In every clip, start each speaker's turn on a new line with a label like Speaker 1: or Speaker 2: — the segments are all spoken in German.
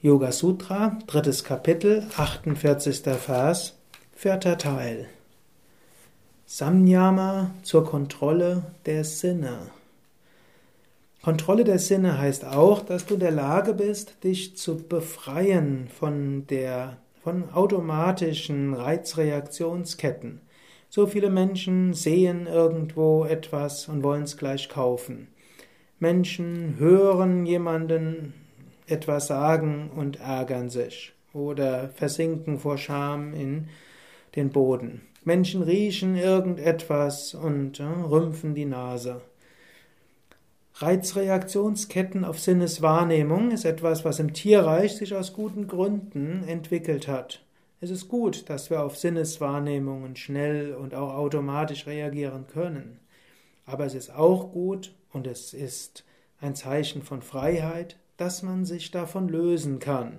Speaker 1: Yoga Sutra, drittes Kapitel, 48. Vers, vierter Teil. Samyama zur Kontrolle der Sinne. Kontrolle der Sinne heißt auch, dass du in der Lage bist, dich zu befreien von der, von automatischen Reizreaktionsketten. So viele Menschen sehen irgendwo etwas und wollen es gleich kaufen. Menschen hören jemanden etwas sagen und ärgern sich oder versinken vor Scham in den Boden. Menschen riechen irgendetwas und äh, rümpfen die Nase. Reizreaktionsketten auf Sinneswahrnehmung ist etwas, was im Tierreich sich aus guten Gründen entwickelt hat. Es ist gut, dass wir auf Sinneswahrnehmungen schnell und auch automatisch reagieren können. Aber es ist auch gut und es ist ein Zeichen von Freiheit, dass man sich davon lösen kann.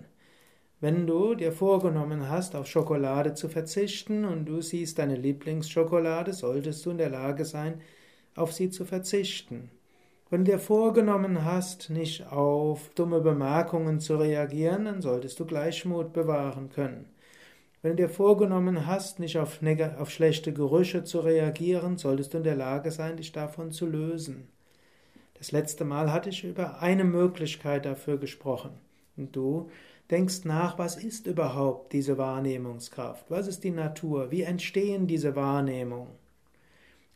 Speaker 1: Wenn du dir vorgenommen hast, auf Schokolade zu verzichten und du siehst deine Lieblingsschokolade, solltest du in der Lage sein, auf sie zu verzichten. Wenn du dir vorgenommen hast, nicht auf dumme Bemerkungen zu reagieren, dann solltest du Gleichmut bewahren können. Wenn du dir vorgenommen hast, nicht auf, auf schlechte Gerüche zu reagieren, solltest du in der Lage sein, dich davon zu lösen. Das letzte Mal hatte ich über eine Möglichkeit dafür gesprochen. Und du denkst nach, was ist überhaupt diese Wahrnehmungskraft? Was ist die Natur? Wie entstehen diese Wahrnehmungen?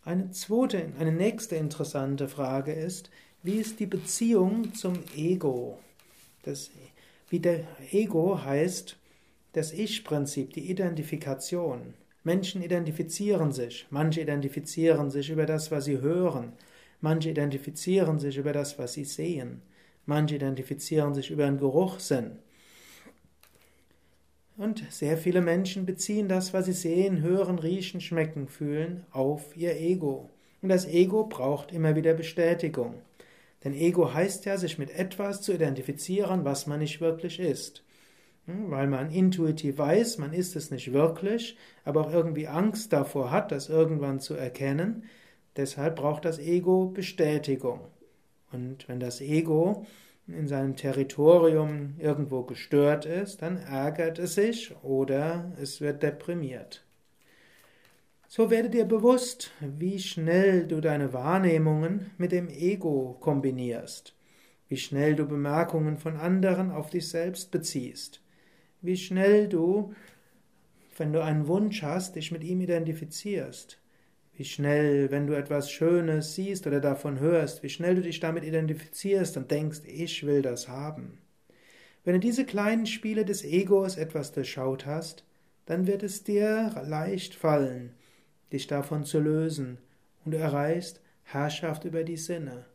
Speaker 1: Eine zweite, eine nächste interessante Frage ist, wie ist die Beziehung zum Ego? Das, wie der Ego heißt das Ich-Prinzip, die Identifikation. Menschen identifizieren sich, manche identifizieren sich über das, was sie hören, Manche identifizieren sich über das, was sie sehen. Manche identifizieren sich über einen Geruchssinn. Und sehr viele Menschen beziehen das, was sie sehen, hören, riechen, schmecken, fühlen, auf ihr Ego. Und das Ego braucht immer wieder Bestätigung. Denn Ego heißt ja, sich mit etwas zu identifizieren, was man nicht wirklich ist. Hm, weil man intuitiv weiß, man ist es nicht wirklich, aber auch irgendwie Angst davor hat, das irgendwann zu erkennen, Deshalb braucht das Ego Bestätigung. Und wenn das Ego in seinem Territorium irgendwo gestört ist, dann ärgert es sich oder es wird deprimiert. So werde dir bewusst, wie schnell du deine Wahrnehmungen mit dem Ego kombinierst, wie schnell du Bemerkungen von anderen auf dich selbst beziehst, wie schnell du, wenn du einen Wunsch hast, dich mit ihm identifizierst, wie schnell, wenn du etwas Schönes siehst oder davon hörst, wie schnell du dich damit identifizierst und denkst, ich will das haben. Wenn du diese kleinen Spiele des Egos etwas durchschaut hast, dann wird es dir leicht fallen, dich davon zu lösen, und du erreichst Herrschaft über die Sinne.